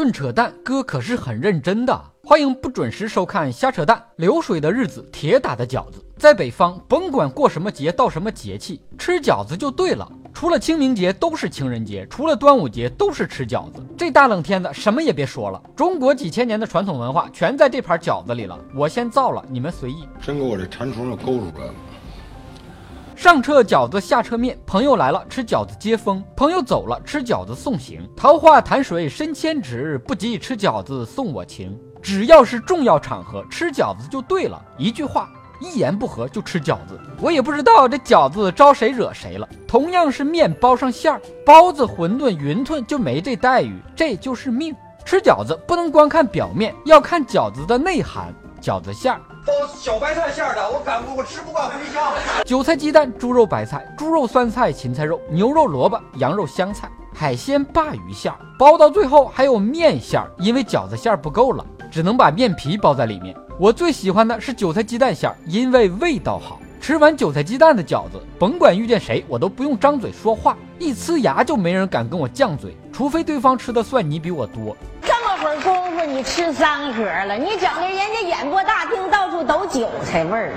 论扯淡，哥可是很认真的。欢迎不准时收看瞎扯淡。流水的日子，铁打的饺子。在北方，甭管过什么节，到什么节气，吃饺子就对了。除了清明节都是情人节，除了端午节都是吃饺子。这大冷天的，什么也别说了。中国几千年的传统文化全在这盘饺子里了。我先造了，你们随意。真给我这馋虫子勾住了。上车饺子下车面，朋友来了吃饺子接风，朋友走了吃饺子送行。桃花潭水深千尺，不及吃饺子送我情。只要是重要场合，吃饺子就对了。一句话，一言不合就吃饺子。我也不知道这饺子招谁惹谁了。同样是面包上馅儿，包子、馄饨、云吞就没这待遇，这就是命。吃饺子不能光看表面，要看饺子的内涵。饺子馅儿。包小白菜馅儿的，我敢不我吃不惯茴香。韭菜鸡蛋、猪肉白菜、猪肉酸菜、芹菜肉、牛肉萝卜、羊肉香菜、海鲜鲅鱼馅儿，包到最后还有面馅儿，因为饺子馅儿不够了，只能把面皮包在里面。我最喜欢的是韭菜鸡蛋馅儿，因为味道好。吃完韭菜鸡蛋的饺子，甭管遇见谁，我都不用张嘴说话，一呲牙就没人敢跟我犟嘴，除非对方吃的蒜泥比我多。会儿功夫，你吃三盒了，你整的人家演播大厅到处都韭菜味儿。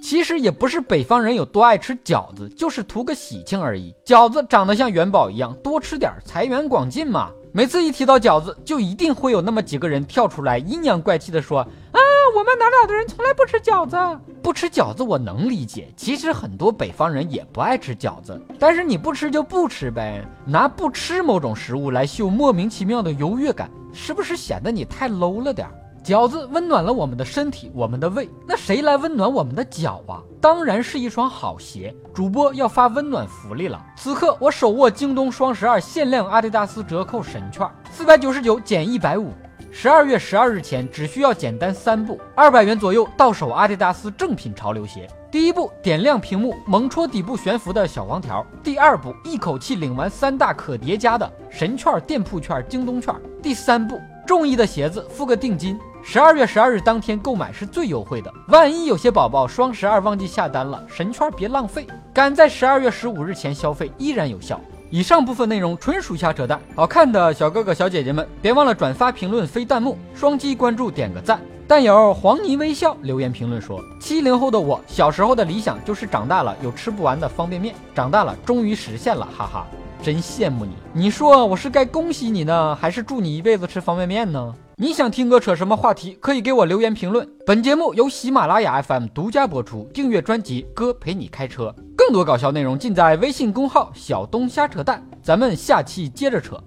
其实也不是北方人有多爱吃饺子，就是图个喜庆而已。饺子长得像元宝一样，多吃点财源广进嘛。每次一提到饺子，就一定会有那么几个人跳出来，阴阳怪气的说。啊我们哪哪的人从来不吃饺子，不吃饺子我能理解。其实很多北方人也不爱吃饺子，但是你不吃就不吃呗，拿不吃某种食物来秀莫名其妙的优越感，是不是显得你太 low 了点？饺子温暖了我们的身体，我们的胃，那谁来温暖我们的脚啊？当然是一双好鞋。主播要发温暖福利了，此刻我手握京东双十二限量阿迪达斯折扣神券，四百九十九减一百五。十二月十二日前只需要简单三步，二百元左右到手阿迪达斯正品潮流鞋。第一步，点亮屏幕，猛戳底部悬浮的小黄条。第二步，一口气领完三大可叠加的神券、店铺券、京东券。第三步，中意的鞋子付个定金。十二月十二日当天购买是最优惠的。万一有些宝宝双十二忘记下单了，神券别浪费，赶在十二月十五日前消费依然有效。以上部分内容纯属瞎扯淡，好看的小哥哥小姐姐们，别忘了转发、评论、飞弹幕、双击关注、点个赞。弹友黄泥微笑留言评论说：七零后的我，小时候的理想就是长大了有吃不完的方便面，长大了终于实现了，哈哈，真羡慕你。你说我是该恭喜你呢，还是祝你一辈子吃方便面呢？你想听哥扯什么话题，可以给我留言评论。本节目由喜马拉雅 FM 独家播出，订阅专辑《哥陪你开车》。更多搞笑内容尽在微信公号“小东瞎扯淡”，咱们下期接着扯。